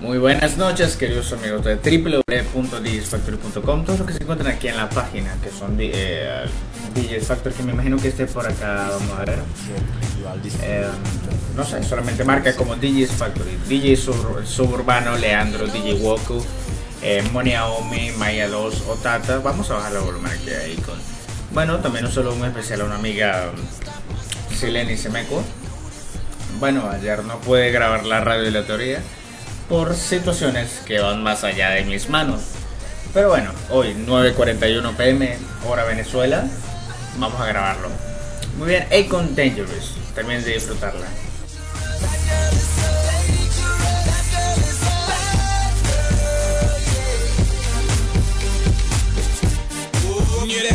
Muy buenas noches, queridos amigos de www.djsfactory.com. Todos los que se encuentran aquí en la página, que son eh, DJ Factory, que me imagino que esté por acá, vamos a ver. Eh, no sé, solamente marca como DJ Factory, DJ Suburbano, Leandro, DJ Woku, eh, Monia Omi, Maya 2, Otata. Vamos a bajar la volumen aquí ahí con. Bueno, también un solo un especial a una amiga Sileni Semeco. Bueno, ayer no pude grabar la radio de la teoría por situaciones que van más allá de mis manos. Pero bueno, hoy 9.41 pm, hora Venezuela, vamos a grabarlo. Muy bien, Akon Dangerous, también de disfrutarla.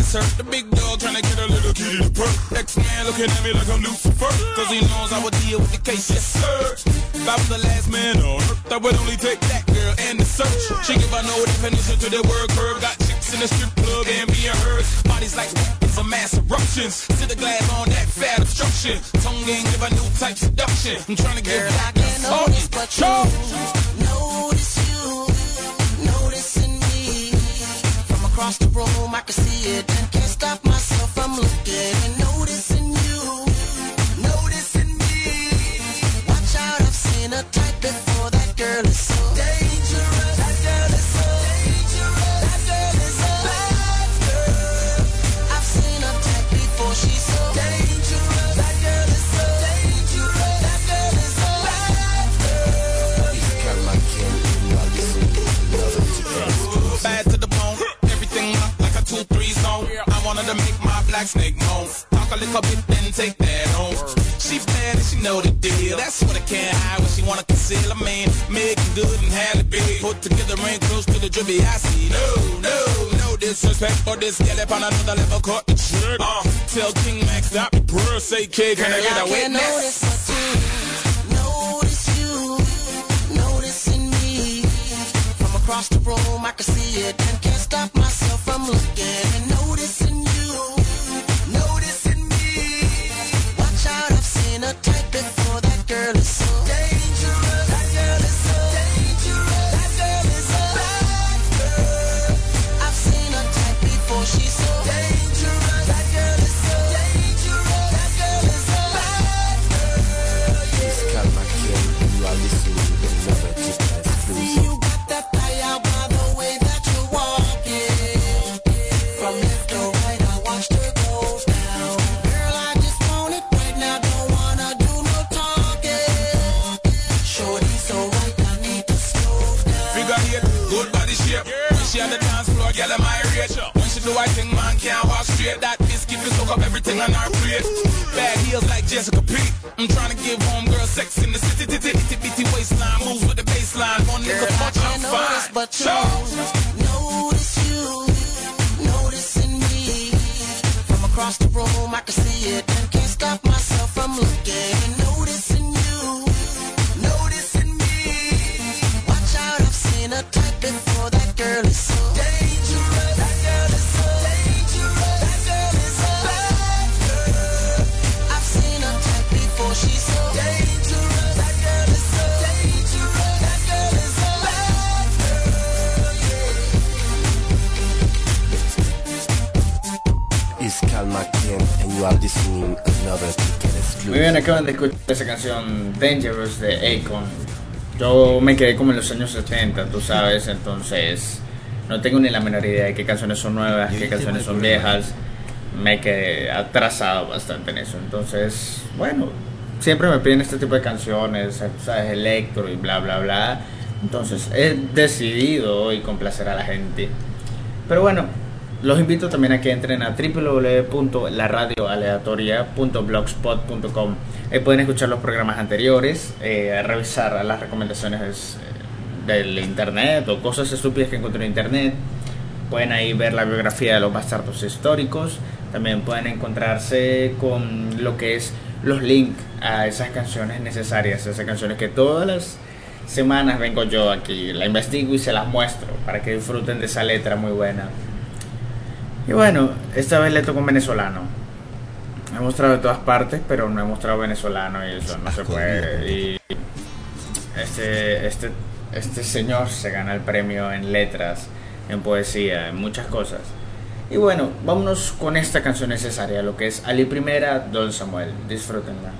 Yeah. The big dog trying to get a little kitty to perk. X-Man looking at me like I'm Lucifer. Cause he knows I would deal with the case, yes sir. If I was the last man on earth, I would only take that girl and the search. She give a no definition to the word curve. Got chicks in the strip club and being heard. Bodies like it's a mass eruptions. Sit the glass on that fat obstruction. Tongue ain't give a new type seduction. I'm trying to get back on it. Oh, but you across the room, I can see it and can't stop myself from looking wanted to make my black snake moan. Talk a little bit, then take that home. She bad and she know the deal. That's what I can't hide, what she wanna conceal. I mean, making good and had it big. Put together ain't close to the drippy I see. No, no, no disrespect for this gal up on another level. Cut the trick. Uh, tell King Max stop the say kid, can I get a witness? Notice what notice across the room, I can see it and can't stop myself from looking and noticing you, noticing me. Watch out, I've seen a type before. That girl is so dangerous. Girl, am I rich? When she do I think man can't walk straight. That biscuit will soak up everything on our plate. Bad heels like Jessica P. I'm trying to give home girl sex in the city, titty, itty bitty waistline. Moves with the baseline. One nigga Girl, I punch, I'm fine. but you notice you, noticing me. From across the room, I can see it and can't stop myself from looking Muy bien, acaban de escuchar esa canción Dangerous de Akon. Yo me quedé como en los años 70, tú sabes, entonces no tengo ni la menor idea de qué canciones son nuevas, qué canciones son viejas. Me quedé atrasado bastante en eso. Entonces, bueno, siempre me piden este tipo de canciones, sabes, electro y bla, bla, bla. Entonces, he decidido hoy complacer a la gente. Pero bueno, los invito también a que entren a www.laradioaleatoria.blogspot.com. Ahí pueden escuchar los programas anteriores, eh, revisar las recomendaciones eh, del internet o cosas estúpidas que encuentro en internet. Pueden ahí ver la biografía de los bastardos históricos. También pueden encontrarse con lo que es los links a esas canciones necesarias, esas canciones que todas las semanas vengo yo aquí, la investigo y se las muestro para que disfruten de esa letra muy buena. Y bueno, esta vez le tocó un venezolano. He mostrado de todas partes, pero no he mostrado venezolano y eso no se puede. Y este, este este señor se gana el premio en letras, en poesía, en muchas cosas. Y bueno, vámonos con esta canción necesaria, lo que es Ali Primera, Don Samuel. Disfrútenla.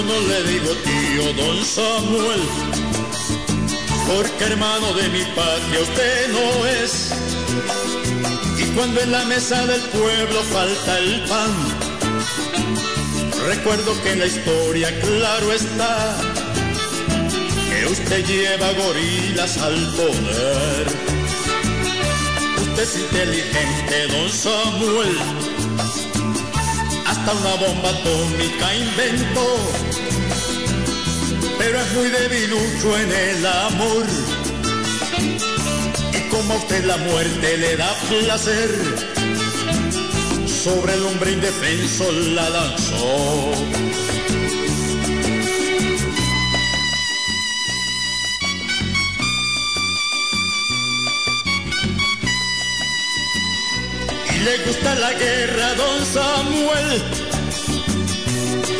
Yo no le digo tío don Samuel, porque hermano de mi patria usted no es. Y cuando en la mesa del pueblo falta el pan, recuerdo que la historia claro está que usted lleva gorilas al poder. Usted es inteligente, don Samuel hasta una bomba atómica inventó. Pero es muy debilucho en el amor. Y como a usted la muerte le da placer, sobre el hombre indefenso la lanzó. le gusta la guerra, don Samuel,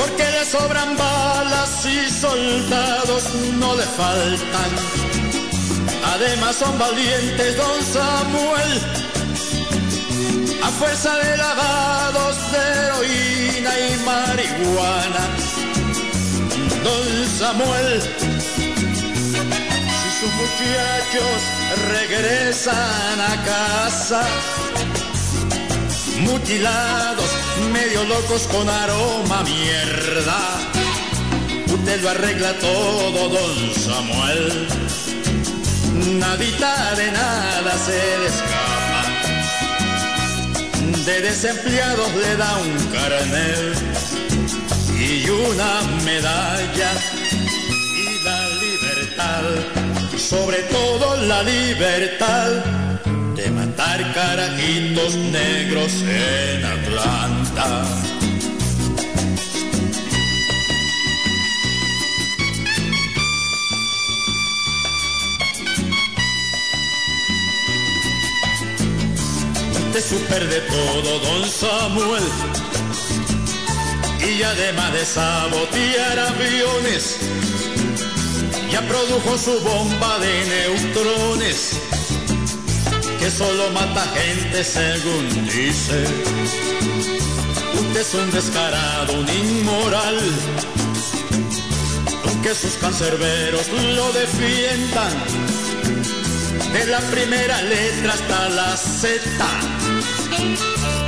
porque le sobran balas y soldados no le faltan. Además son valientes, don Samuel, a fuerza de lavados de heroína y marihuana. Don Samuel, si sus muchachos regresan a casa, mutilados, medio locos con aroma mierda. Usted lo arregla todo, don Samuel. Nadita de nada se le escapa. De desempleados le da un carnet y una medalla y la libertad, sobre todo la libertad matar carajitos negros en Atlanta. Usted super de todo, don Samuel. Y además de sabotear aviones, ya produjo su bomba de neutrones que solo mata gente según dice. Usted es un descarado, un inmoral, aunque sus cancerberos lo defiendan. De la primera letra hasta la Z,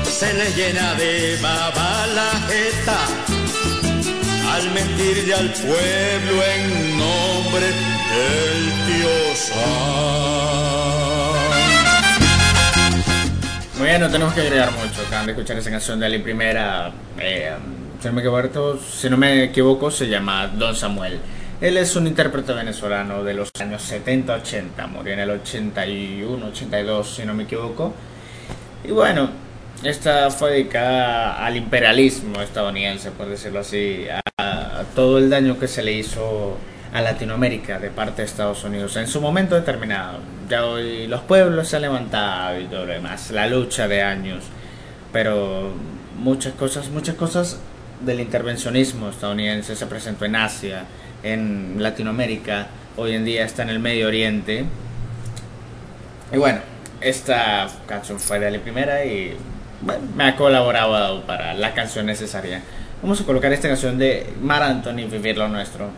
se le llena de baba la jeta al mentirle al pueblo en nombre del tío Muy bien, no tenemos que agregar mucho. Acaban de escuchar esa canción de Ali Primera. eh, si, no me equivoco, si no me equivoco, se llama Don Samuel. Él es un intérprete venezolano de los años 70-80. Murió en el 81, 82, si no me equivoco. Y bueno, esta fue dedicada al imperialismo estadounidense, por decirlo así, a, a todo el daño que se le hizo a Latinoamérica de parte de Estados Unidos en su momento determinado. Hoy los pueblos se han levantado y todo lo demás, la lucha de años, pero muchas cosas, muchas cosas del intervencionismo estadounidense se presentó en Asia, en Latinoamérica, hoy en día está en el Medio Oriente. Y bueno, esta canción fue de la primera y bueno, me ha colaborado para la canción necesaria. Vamos a colocar esta canción de Mar Anthony, Vivir lo Nuestro,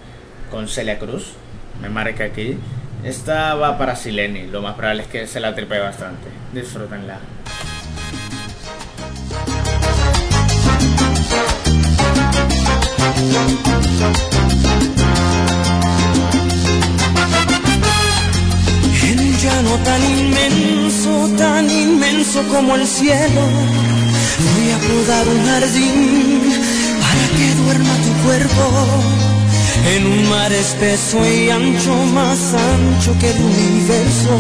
con Celia Cruz. Me marca aquí. Esta va para Sileni, lo más probable es que se la tripe bastante. Disfrútenla. En llano tan inmenso, tan inmenso como el cielo, voy a podar un jardín para que duerma tu cuerpo en un mar espeso y ancho, más ancho que el universo.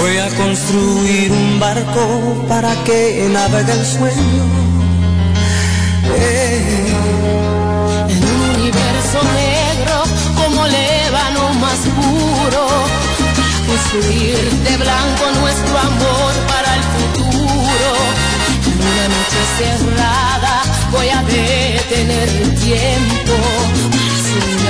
Voy a construir un barco para que navegue el sueño. Eh. En un universo negro como el ébano más puro, construir de blanco nuestro amor para el futuro. En una noche cerrada voy a detener el tiempo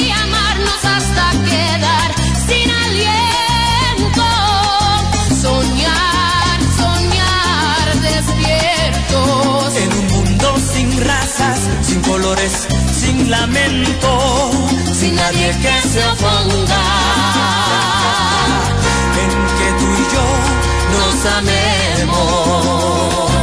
Y amarnos hasta quedar sin aliento. Soñar, soñar despiertos. En un mundo sin razas, sin colores, sin lamento. Sin nadie que se oponga. En que tú y yo nos amemos.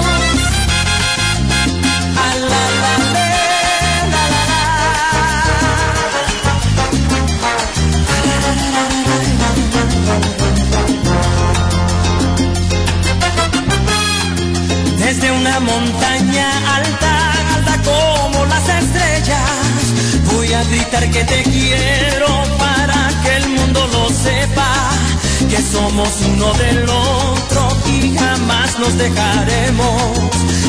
Que te quiero para que el mundo lo sepa, que somos uno del otro y jamás nos dejaremos.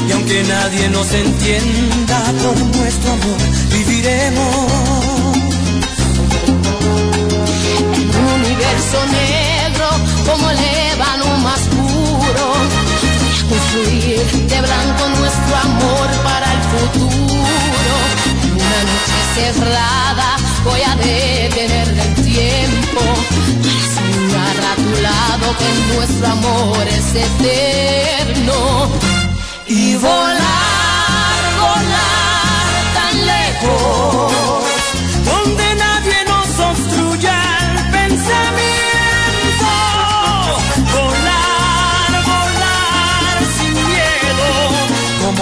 Y aunque nadie nos entienda por nuestro amor, viviremos. En un universo negro como el ébano más puro. Construir de blanco nuestro amor para el futuro. Cerrada voy a detener el tiempo soñar a tu lado que nuestro amor es eterno. Y volar, volar tan lejos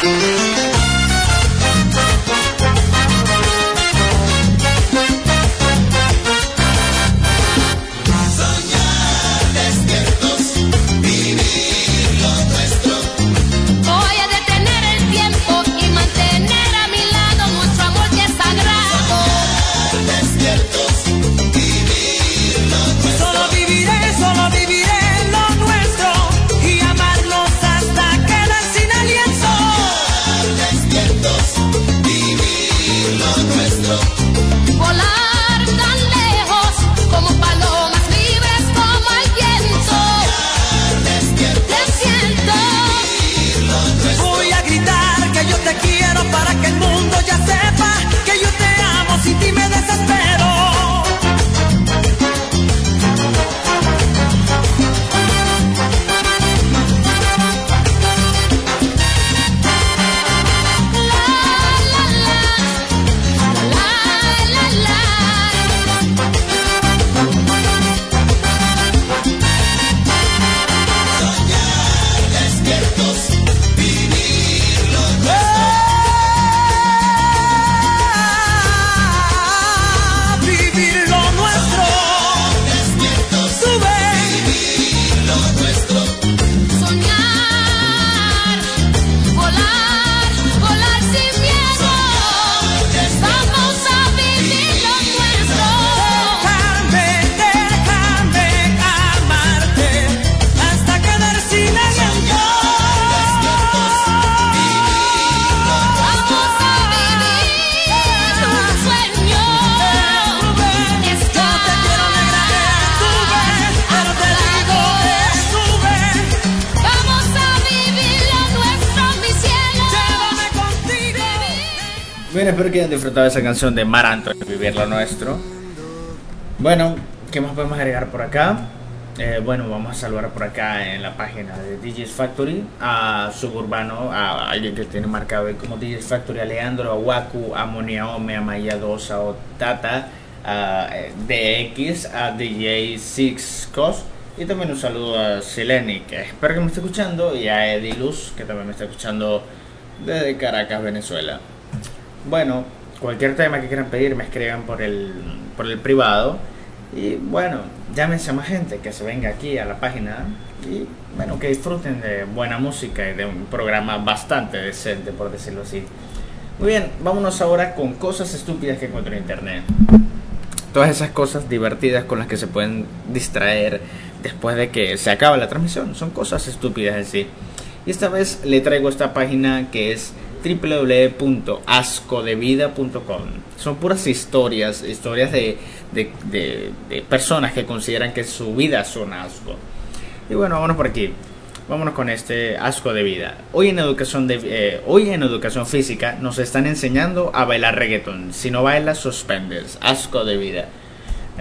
Soñar despiertos, Bien, espero que hayan disfrutado esa canción de Mar Anthony, Vivir lo Nuestro. Bueno, ¿qué más podemos agregar por acá? Eh, bueno, vamos a saludar por acá en la página de DJs Factory a Suburbano, a alguien que tiene marcado como DJs Factory, a Leandro, a Waku, a Moniaome, a Maya 2, a Otata, a eh, DX, a DJ Six Cos y también un saludo a Sileni, que espero que me esté escuchando, y a Ediluz, que también me está escuchando desde Caracas, Venezuela. Bueno, cualquier tema que quieran pedir me escriban por el, por el privado. Y bueno, llámense a más gente que se venga aquí a la página y bueno, que disfruten de buena música y de un programa bastante decente, por decirlo así. Muy bien, vámonos ahora con cosas estúpidas que encuentro en internet. Todas esas cosas divertidas con las que se pueden distraer después de que se acaba la transmisión. Son cosas estúpidas en sí. Y esta vez le traigo esta página que es www.ascodevida.com. Son puras historias, historias de, de, personas que consideran que su vida es un asco. Y bueno, vámonos por aquí. Vámonos con este asco de vida. Hoy en educación, eh, hoy en educación física nos están enseñando a bailar reggaeton. Si no bailas, suspendes. Asco de vida.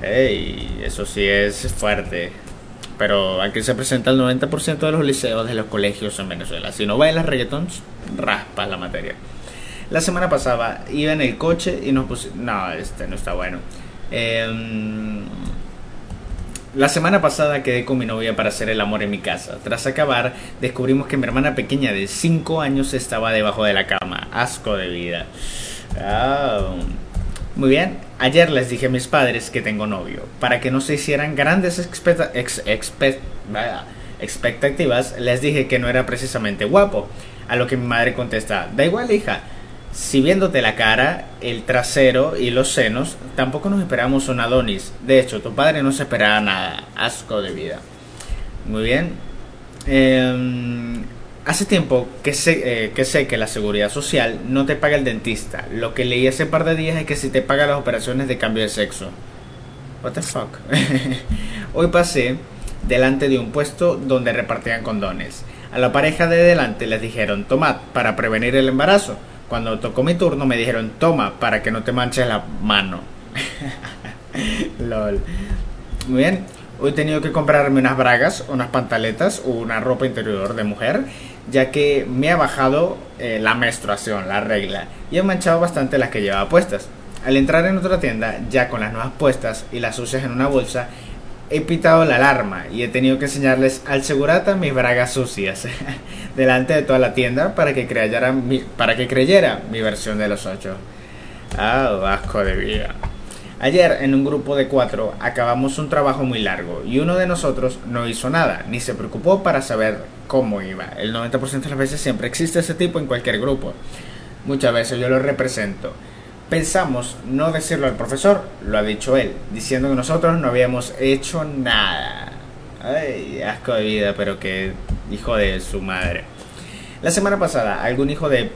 Ey, eso sí es fuerte. Pero aquí se presenta el 90% de los liceos de los colegios en Venezuela. Si no bailas reggaeton, raspas la materia. La semana pasada iba en el coche y nos pusimos... No, este no está bueno. Eh, la semana pasada quedé con mi novia para hacer el amor en mi casa. Tras acabar, descubrimos que mi hermana pequeña de 5 años estaba debajo de la cama. Asco de vida. Oh. Muy bien, ayer les dije a mis padres que tengo novio. Para que no se hicieran grandes expectativas, les dije que no era precisamente guapo. A lo que mi madre contesta, da igual hija, si viéndote la cara, el trasero y los senos, tampoco nos esperamos un Adonis. De hecho, tu padre no se esperaba nada. Asco de vida. Muy bien. Eh, hace tiempo que sé, eh, que sé que la seguridad social no te paga el dentista. Lo que leí hace par de días es que si te paga las operaciones de cambio de sexo. What the fuck. Hoy pasé delante de un puesto donde repartían condones. A la pareja de delante les dijeron, tomad para prevenir el embarazo. Cuando tocó mi turno me dijeron, toma para que no te manches la mano. Lol. Muy bien. Hoy he tenido que comprarme unas bragas, unas pantaletas o una ropa interior de mujer, ya que me ha bajado eh, la menstruación, la regla, y he manchado bastante las que llevaba puestas. Al entrar en otra tienda, ya con las nuevas puestas y las sucias en una bolsa, he pitado la alarma y he tenido que enseñarles al segurata mis bragas sucias delante de toda la tienda para que creyera mi, para que creyera mi versión de los ocho. Ah, asco de vida. Ayer en un grupo de cuatro acabamos un trabajo muy largo y uno de nosotros no hizo nada, ni se preocupó para saber cómo iba. El 90% de las veces siempre existe ese tipo en cualquier grupo. Muchas veces yo lo represento. Pensamos no decirlo al profesor, lo ha dicho él, diciendo que nosotros no habíamos hecho nada. Ay, asco de vida, pero que hijo de su madre. La semana pasada, algún hijo de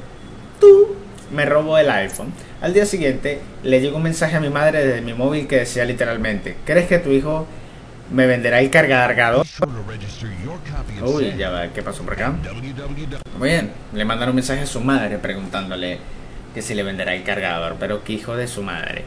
tú me robó el iPhone. Al día siguiente, le llegó un mensaje a mi madre desde mi móvil que decía literalmente: ¿Crees que tu hijo me venderá el cargador? Uy, ya va, ¿qué pasó por acá? Muy bien, le mandaron un mensaje a su madre preguntándole que si le venderá el cargador, pero que hijo de su madre.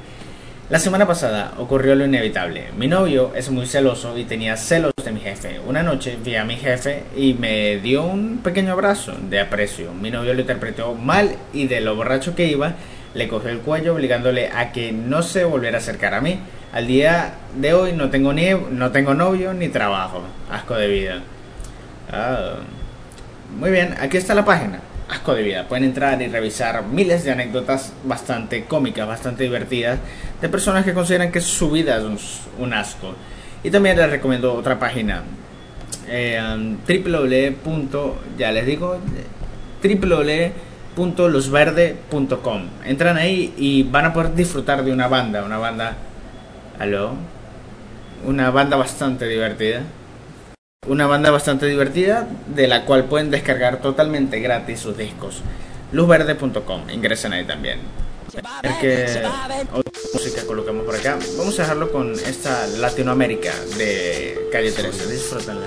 La semana pasada ocurrió lo inevitable. Mi novio es muy celoso y tenía celos de mi jefe. Una noche vi a mi jefe y me dio un pequeño abrazo de aprecio. Mi novio lo interpretó mal y de lo borracho que iba, le cogió el cuello obligándole a que no se volviera a acercar a mí. Al día de hoy no tengo ni no tengo novio ni trabajo. Asco de vida. Ah. Muy bien, aquí está la página asco de vida. Pueden entrar y revisar miles de anécdotas bastante cómicas, bastante divertidas, de personas que consideran que su vida es un, asco. Y también les recomiendo otra página, eh, www. ya les digo, www.losverde.com. Entran ahí y van a poder disfrutar de una banda, una banda, aló, una banda bastante divertida una banda bastante divertida de la cual pueden descargar totalmente gratis sus discos. Luzverde.com, ingresen ahí también. Qué otra música colocamos por acá. Vamos a dejarlo con esta Latinoamérica de Calle 13. Disfrútenla.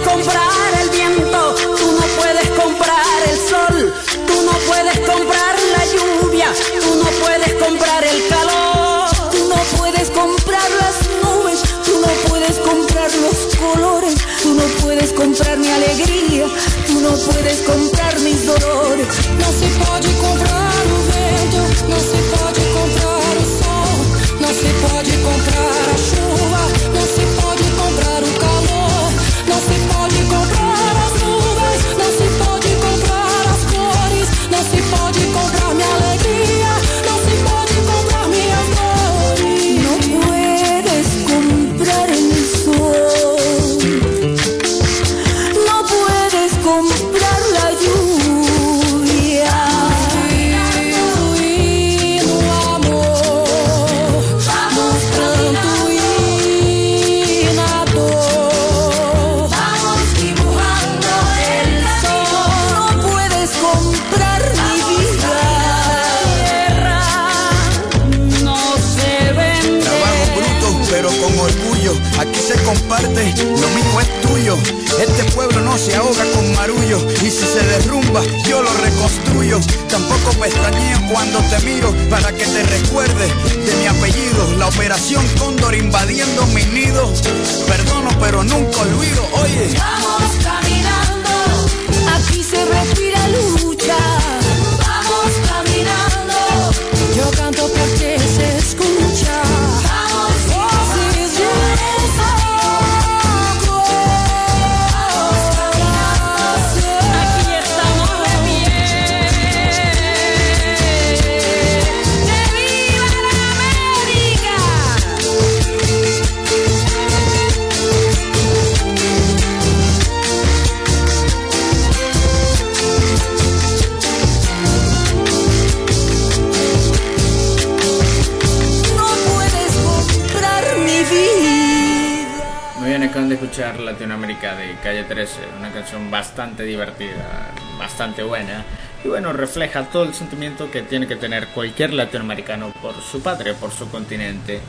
Calle 13, una canción bastante divertida, bastante buena. Y bueno, refleja todo el sentimiento que tiene que tener cualquier latinoamericano por su patria, por su continente.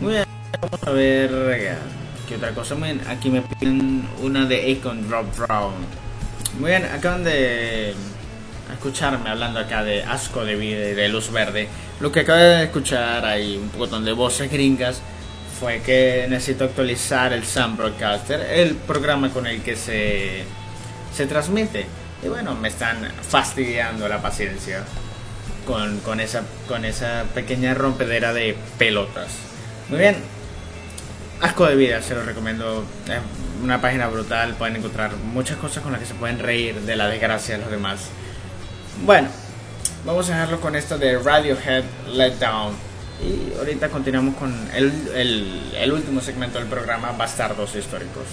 Muy bien, vamos a ver eh, ¿Qué otra cosa? Muy bien, aquí me piden una de Akon Drop Brown. Muy bien, acaban de escucharme hablando acá de asco de vida y de luz verde. Lo que acabo de escuchar ahí un poco de voces gringas fue que necesito actualizar el Sam Broadcaster, el programa con el que se, se transmite. Y bueno, me están fastidiando la paciencia con, con, esa, con esa pequeña rompedera de pelotas. Muy bien, Asco de vida, se lo recomiendo. Es una página brutal, pueden encontrar muchas cosas con las que se pueden reír de la desgracia de los demás. Bueno, vamos a dejarlo con esto de Radiohead Let Down. Y ahorita continuamos con el, el, el último segmento del programa, Bastardos Históricos.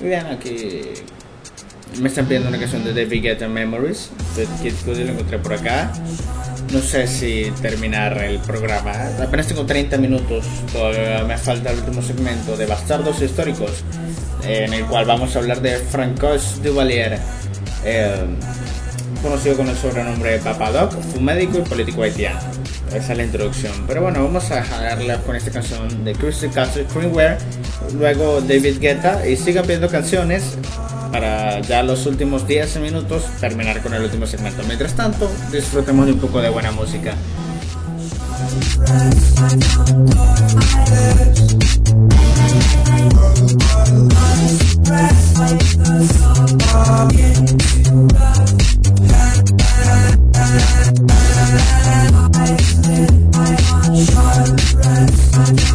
Bien, aquí me están pidiendo una canción de David Guetta Memories de Kid Cudi, lo encontré por acá. No sé si terminar el programa. Apenas tengo 30 minutos, todavía me falta el último segmento de Bastardos Históricos, en el cual vamos a hablar de Francois Duvalier. Eh, conocido con el sobrenombre de Papadoc, fue un médico y político haitiano. Esa es la introducción. Pero bueno, vamos a dejarla con esta canción de Crystal Castle Screenware, luego David Guetta y sigan viendo canciones para ya los últimos 10 minutos terminar con el último segmento. Mientras tanto, disfrutemos de un poco de buena música. I'm your breath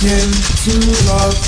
Looking to love.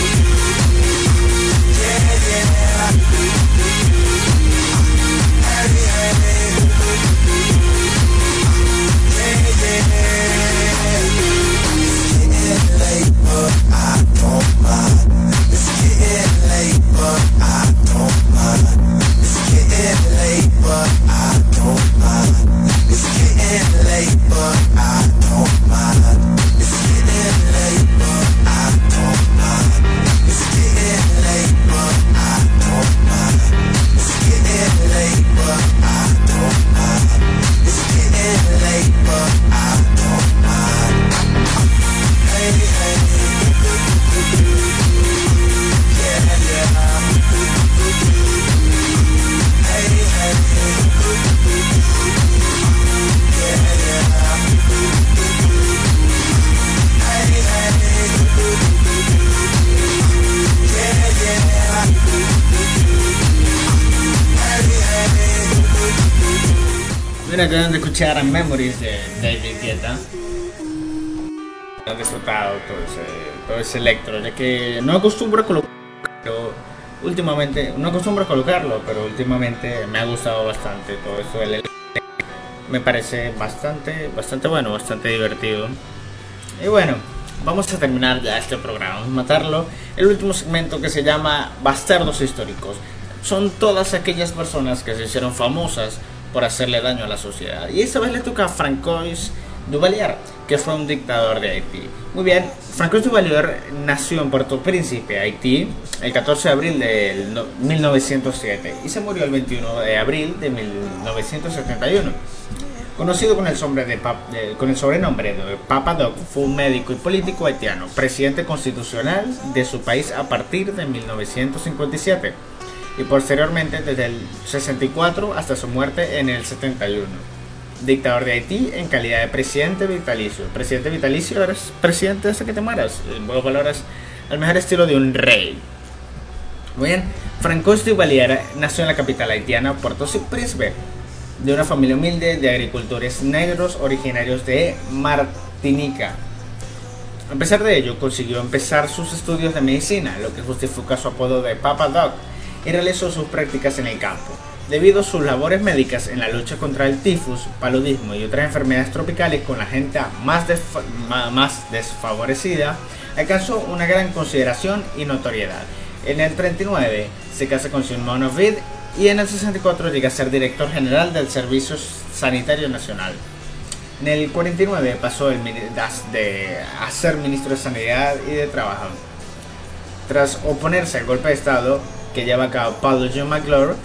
acaban de escuchar a Memories de David Guetta. He disfrutado todo ese, todo ese electro, ya que no acostumbro a colocarlo últimamente, no acostumbro a colocarlo, pero últimamente me ha gustado bastante todo eso del electro. Me parece bastante, bastante bueno, bastante divertido. Y bueno, vamos a terminar ya este programa, vamos a matarlo. El último segmento que se llama Bastardos Históricos. Son todas aquellas personas que se hicieron famosas por hacerle daño a la sociedad. Y esta vez le toca a Francois Duvalier, que fue un dictador de Haití. Muy bien, Francois Duvalier nació en Puerto Príncipe, Haití, el 14 de abril de 1907 y se murió el 21 de abril de 1971. Conocido con el, de de- con el sobrenombre de Papa Doc, fue un médico y político haitiano, presidente constitucional de su país a partir de 1957 y posteriormente desde el 64 hasta su muerte en el 71. Dictador de Haití en calidad de presidente vitalicio. Presidente vitalicio eres presidente hasta que te mueras. En buenas palabras, al mejor estilo de un rey. Muy bien, Francois Duvalier nació en la capital haitiana, Puerto Príncipe, de una familia humilde de agricultores negros originarios de Martinica. A pesar de ello, consiguió empezar sus estudios de medicina, lo que justifica su apodo de Papa Doc, y realizó sus prácticas en el campo. Debido a sus labores médicas en la lucha contra el tifus, paludismo y otras enfermedades tropicales con la gente más, más desfavorecida, alcanzó una gran consideración y notoriedad. En el 39 se casa con Simone Ovid y en el 64 llega a ser director general del Servicio Sanitario Nacional. En el 49 pasó el de, a ser ministro de Sanidad y de Trabajo. Tras oponerse al golpe de Estado que lleva a cabo Paul John McClure,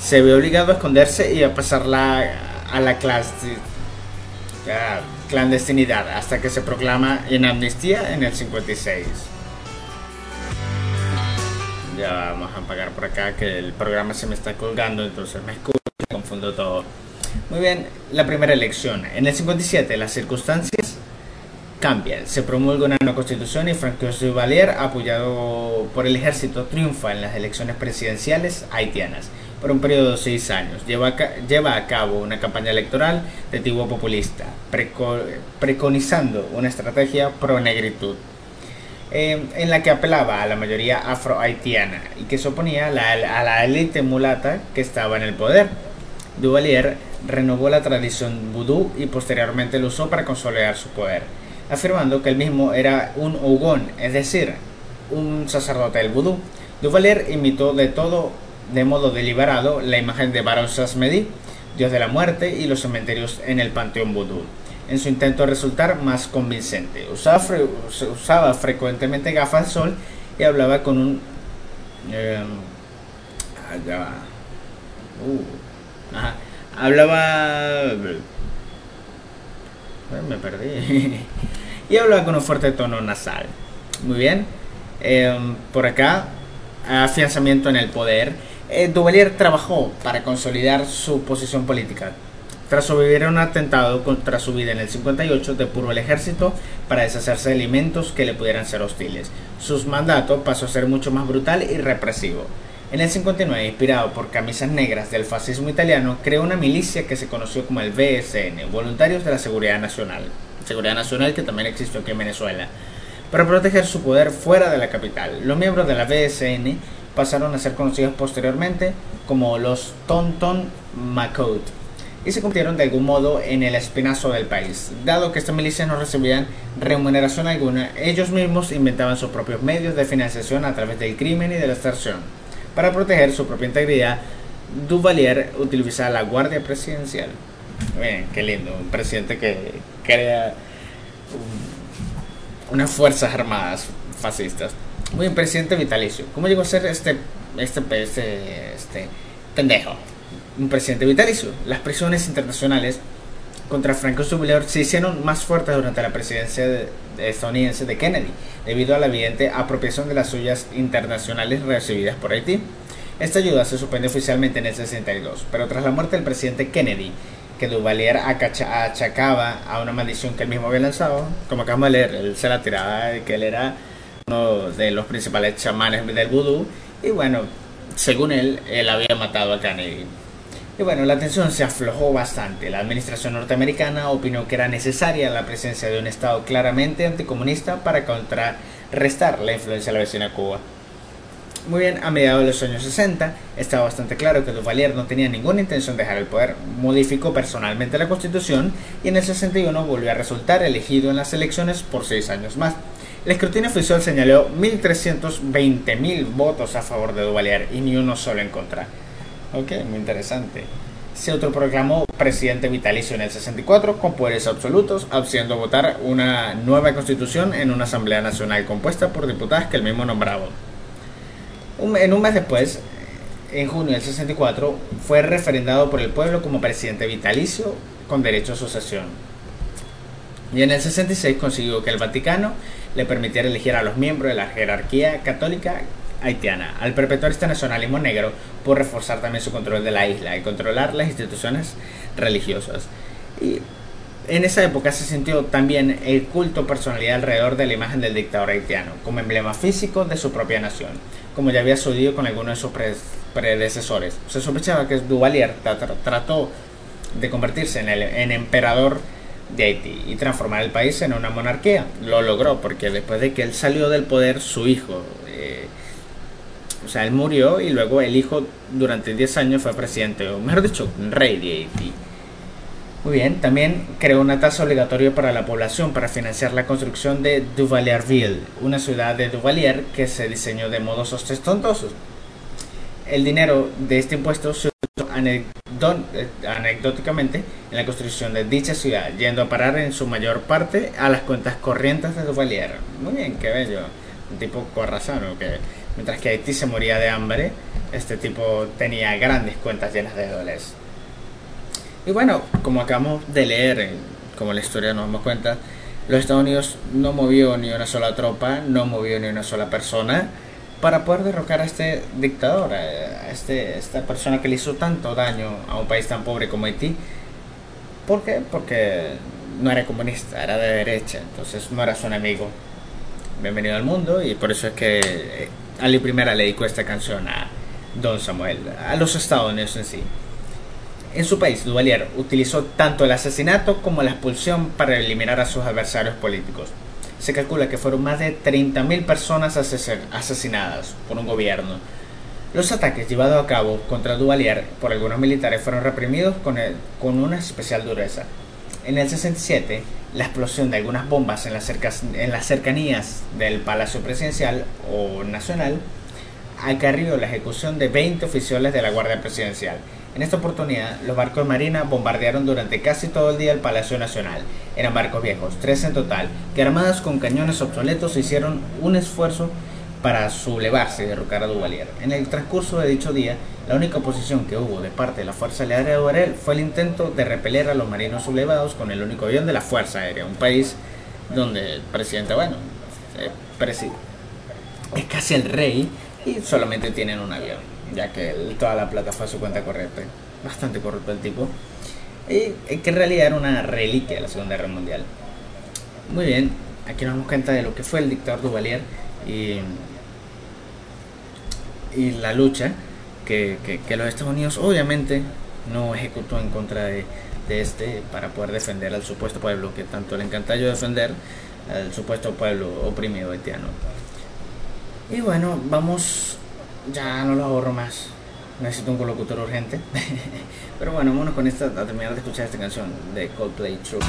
se ve obligado a esconderse y a pasarla a la clandestinidad hasta que se proclama en amnistía en el 56. Ya vamos a apagar por acá que el programa se me está colgando, entonces me escucho, confundo todo. Muy bien, la primera elección. En el 57 las circunstancias cambian. Se promulga una nueva constitución y Francois Duvalier, apoyado por el ejército, triunfa en las elecciones presidenciales haitianas por un periodo de seis años. Lleva a, cabo una campaña electoral de tipo populista, preco- preconizando una estrategia pro-negritud eh, en la que apelaba a la mayoría afro-haitiana y que se oponía a la élite mulata que estaba en el poder. Duvalier renovó la tradición vudú y posteriormente lo usó para consolidar su poder, afirmando que él mismo era un Ogón, es decir, un sacerdote del vudú. Duvalier imitó de todo, de modo deliberado, la imagen de Baron Sasmedi, dios de la muerte, y los cementerios en el panteón vudú en su intento de resultar más convincente. Usaba, usaba frecuentemente gafas de sol y hablaba con un... ah, ya va. Uh. Hablaba... me perdí. y hablaba con un fuerte tono nasal. Muy bien. Eh, por acá, afianzamiento en el poder. Eh, Duvalier trabajó para consolidar su posición política. Tras sobrevivir a un atentado contra su vida en el 58, depuró el ejército para deshacerse de elementos que le pudieran ser hostiles. Su mandato pasó a ser mucho más brutal y represivo. En el 59, inspirado por camisas negras del fascismo italiano, creó una milicia que se conoció como el VSN, Voluntarios de la Seguridad Nacional. Seguridad Nacional que también existió aquí en Venezuela. Para proteger su poder fuera de la capital, los miembros de la VSN pasaron a ser conocidos posteriormente como los Tonton Macoute y se convirtieron de algún modo en el espinazo del país. Dado que estas milicias no recibían remuneración alguna, ellos mismos inventaban sus propios medios de financiación a través del crimen y de la extorsión. Para proteger su propia integridad, Duvalier utilizaba la Guardia Presidencial. Bien, qué lindo, un presidente que crea un- unas fuerzas armadas fascistas. Muy bien, presidente vitalicio. ¿Cómo llegó a ser este, este, este, este pendejo? un presidente vitalicio. Las presiones internacionales contra Franco Duvalier se hicieron más fuertes durante la presidencia de- de estadounidense de Kennedy, debido a la evidente apropiación de las suyas internacionales recibidas por Haití. Esta ayuda se suspende oficialmente en el 62, pero tras la muerte del presidente Kennedy, que Duvalier achacaba a una maldición que él mismo había lanzado, como acabamos de leer, él se la tiraba de que él era uno de los principales chamanes del vudú, y bueno, según él, él había matado a Kennedy. Y bueno, la tensión se aflojó bastante. La administración norteamericana opinó que era necesaria la presencia de un Estado claramente anticomunista para contrarrestar la influencia de la vecina Cuba. Muy bien, a mediados de los años 60 estaba bastante claro que Duvalier no tenía ninguna intención de dejar el poder. Modificó personalmente la constitución y en el 61 volvió a resultar elegido en las elecciones por seis años más. El escrutinio oficial señaló 1.320.000 votos a favor de Duvalier y ni uno solo en contra. Ok, muy interesante. Se autoproclamó presidente vitalicio en el 64 con poderes absolutos, haciendo votar una nueva constitución en una asamblea nacional compuesta por diputadas que él mismo nombraba. Un- en un mes después, en junio del 64, fue referendado por el pueblo como presidente vitalicio con derecho a sucesión. Y en el 66 consiguió que el Vaticano le permitiera elegir a los miembros de la jerarquía católica haitiana. Al perpetuar este nacionalismo negro, por reforzar también su control de la isla y controlar las instituciones religiosas. Y en esa época se sintió también el culto personalidad alrededor de la imagen del dictador haitiano, como emblema físico de su propia nación, como ya había sucedido con algunos de sus pre- predecesores. Se sospechaba que Duvalier tra- tra- trató de convertirse en el en emperador de Haití y transformar el país en una monarquía. Lo logró porque después de que él salió del poder, su hijo, eh, o sea, él murió y luego el hijo durante 10 años fue presidente, o mejor dicho, rey de. Muy bien, también creó una tasa obligatoria para la población para financiar la construcción de Duvalierville, una ciudad de Duvalier que se diseñó de modos ostentosos. El dinero de este impuesto se usó eh, anecdóticamente en la construcción de dicha ciudad, yendo a parar en su mayor parte a las cuentas corrientes de Duvalier. Muy bien, qué bello. Un tipo corrazano que mientras que Haití se moría de hambre, este tipo tenía grandes cuentas llenas de dólares. Y bueno, como acabamos de leer, como la historia nos damos cuenta, los Estados Unidos no movió ni una sola tropa, no movió ni una sola persona para poder derrocar a este dictador, a este, esta persona que le hizo tanto daño a un país tan pobre como Haití. ¿Por qué? Porque no era comunista, era de derecha, entonces no era su enemigo. Bienvenido al mundo y por eso es que Ali Primera le dedicó esta canción a Don Samuel, a los Estados Unidos en sí. En su país, Duvalier utilizó tanto el asesinato como la expulsión para eliminar a sus adversarios políticos. Se calcula que fueron más de 30.000 personas asesinadas por un gobierno. Los ataques llevados a cabo contra Duvalier por algunos militares fueron reprimidos con, con una especial dureza. En el 67, la explosión de algunas bombas en las, en las cercanías del Palacio Presidencial o Nacional acarrió la ejecución de 20 oficiales de la Guardia Presidencial en esta oportunidad, los barcos de marina bombardearon durante casi todo el día el Palacio Nacional. Eran barcos viejos, tres en total, que armados con cañones obsoletos hicieron un esfuerzo para sublevarse y derrocar a Duvalier. En el transcurso de dicho día, la única oposición que hubo de parte de la Fuerza Aérea de Duvalier fue el intento de repeler a los marinos sublevados con el único avión de la Fuerza Aérea, un país donde el presidente, bueno, eh, es casi el rey y solamente tienen un avión ya que toda la plata fue a su cuenta corriente. Bastante corrupto el tipo. Y que en realidad era una reliquia de la Segunda Guerra Mundial. Muy bien, aquí nos damos cuenta de lo que fue el dictador Duvalier y, y la lucha que, que, los Estados Unidos obviamente no ejecutó en contra de, de, este para poder defender al supuesto pueblo que tanto le encanta yo defender, al supuesto pueblo oprimido haitiano. Y bueno, vamos ya no lo ahorro más. Necesito un colocutor urgente. Pero bueno, vámonos con esta a terminar de escuchar esta canción de Coldplay True.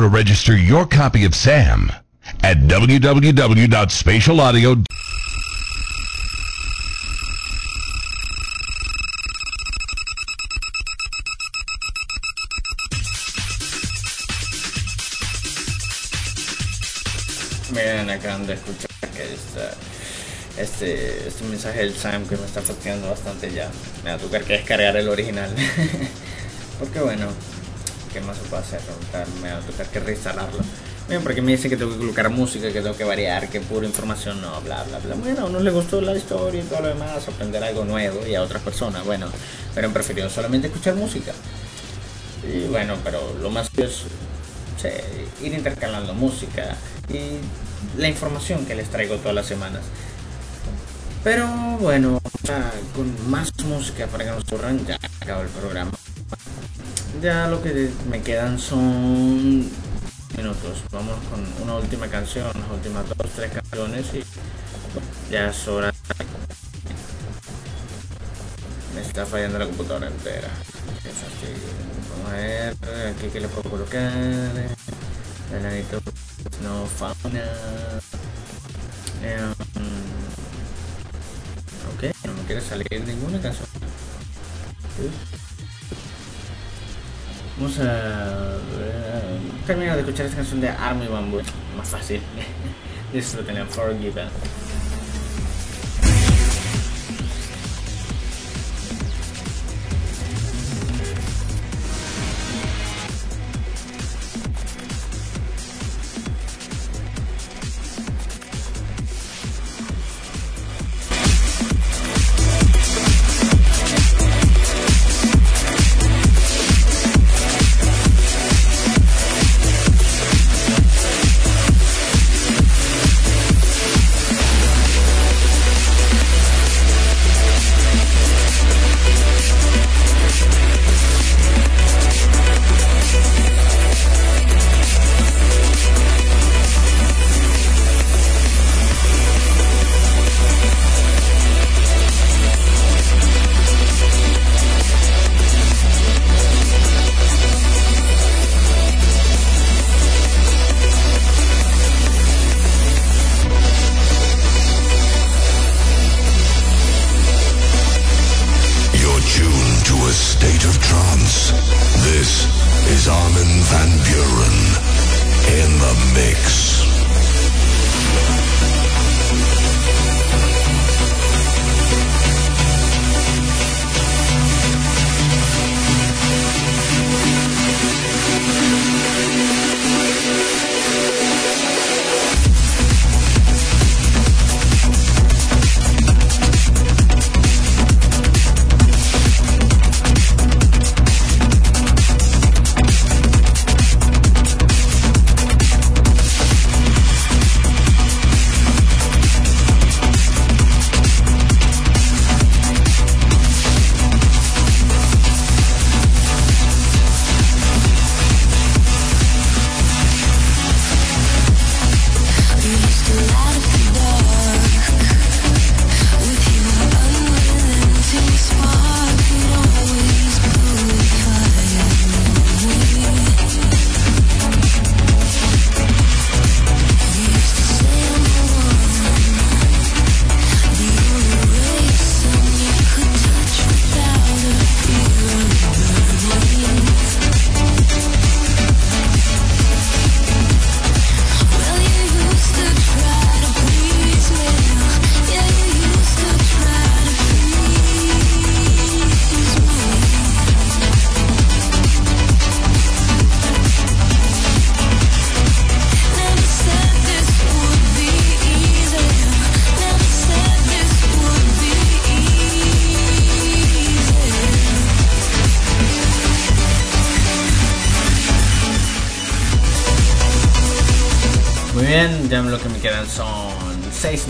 To register your copy of SAM at www.spatialaudio. Miren, acaban de escuchar que está este, este mensaje del Sam que me está fastidiando bastante ya. Me va a tocar que descargar el original. Porque bueno, que no se puede hacer, me va a tocar que reinstalarlo. Bueno, porque me dicen que tengo que colocar música, que tengo que variar, que pura información, no, bla, bla, bla. Bueno, a uno le gustó la historia y todo lo demás, aprender algo nuevo y a otras personas, bueno, pero han preferido solamente escuchar música. Y bueno, pero lo más es ir intercalando música y la información que les traigo todas las semanas. Pero bueno, con más música para que nos corran, ya acabó el programa. Ya lo que me quedan son minutos. Vamos con una última canción, las últimas dos, tres canciones y ya es hora. Me está fallando la computadora entera. Vamos a ver aquí que le puedo colocar. Veladito, no fauna. Em, ok, no me quiere salir ninguna canción. Vamos a ver, terminar de escuchar esta canción de Army Bamboo. Más fácil. Disfruten en Forgiven.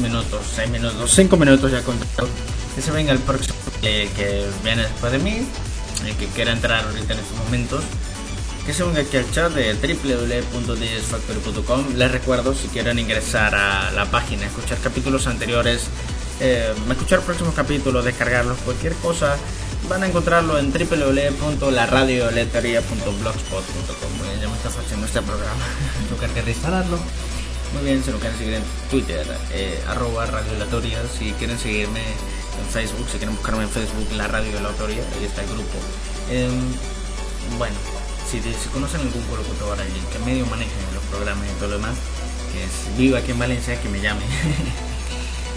Minutos, 6 minutos, 5 minutos ya contado. Que se venga el próximo eh, que viene después de mí, el que quiera entrar ahorita en estos momentos. Que se venga aquí al chat de www.dsfactory.com. Les recuerdo si quieren ingresar a la página, escuchar capítulos anteriores, eh, escuchar próximos capítulos, descargarlos, cualquier cosa, van a encontrarlo en www.laradioletería.blogspot.com. Ya me está haciendo este programa. Tengo que reinstalarlo. Bien, se lo quieren seguir en Twitter, eh, arroba radiolatoria. Si quieren seguirme en Facebook, si quieren buscarme en Facebook, la radiolatoria, ahí está el grupo. Em, bueno, si, si conocen algún colocutor allí que medio maneja los programas y todo lo demás, que es, viva aquí en Valencia, que me llame.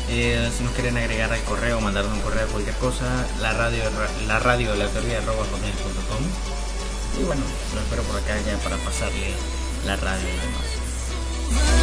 Eh, si nos quieren agregar al correo, mandarnos un correo cualquier cosa, la radio, la radio de la teoría arroba hotmail.com. Y bueno, lo espero por acá ya para pasarle la radio y demás.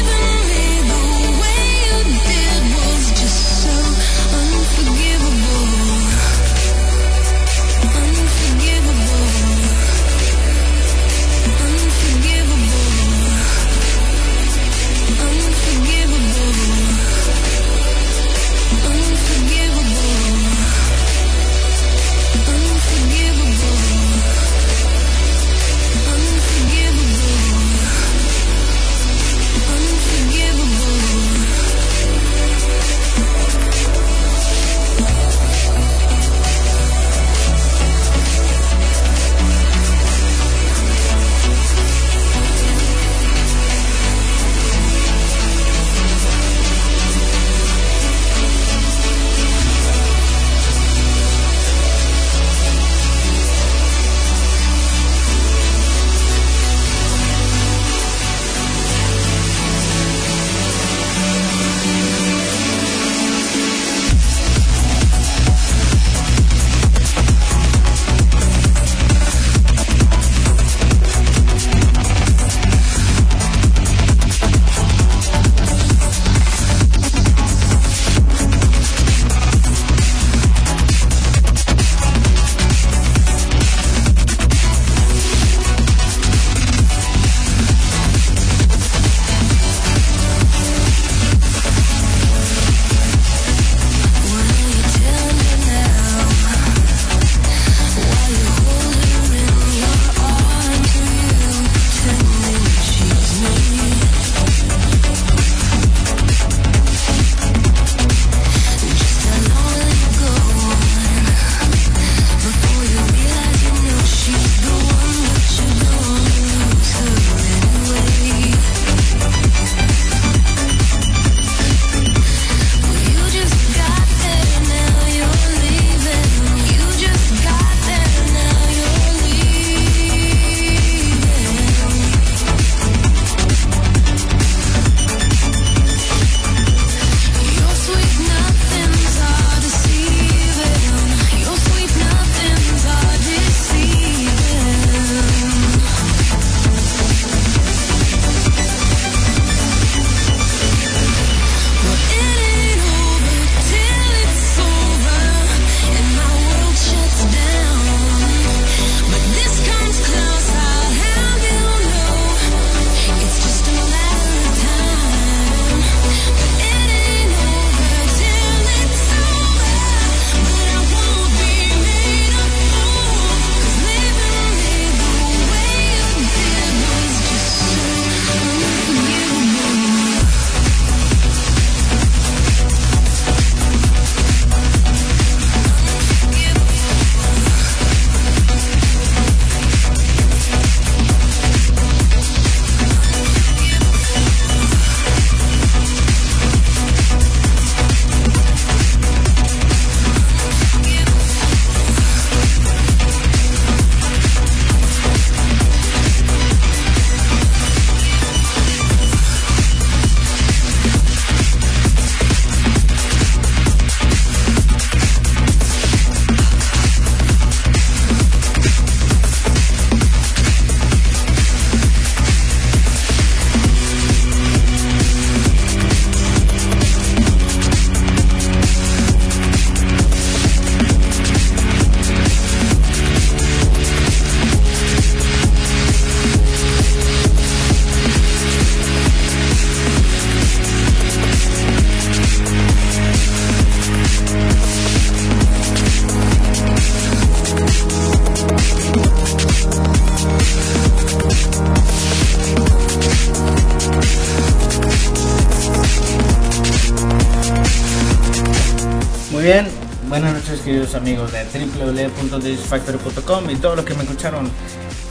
queridos amigos de www.disfactory.com y todos los que me escucharon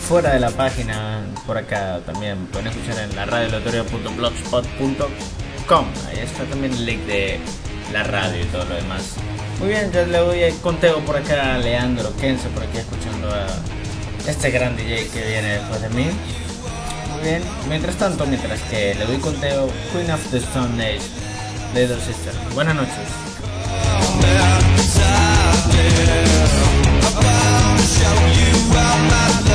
fuera de la página, por acá también pueden escuchar en la radioloteria.blogspot.com. Ahí está también el link de la radio y todo lo demás. Muy bien, ya le doy el conteo por acá a Leandro Kense, por aquí escuchando a este gran DJ que viene después de mí. Muy bien, mientras tanto, mientras que le doy conteo, Queen of the Stone Age, Little Sister. Buenas noches. About to show you about my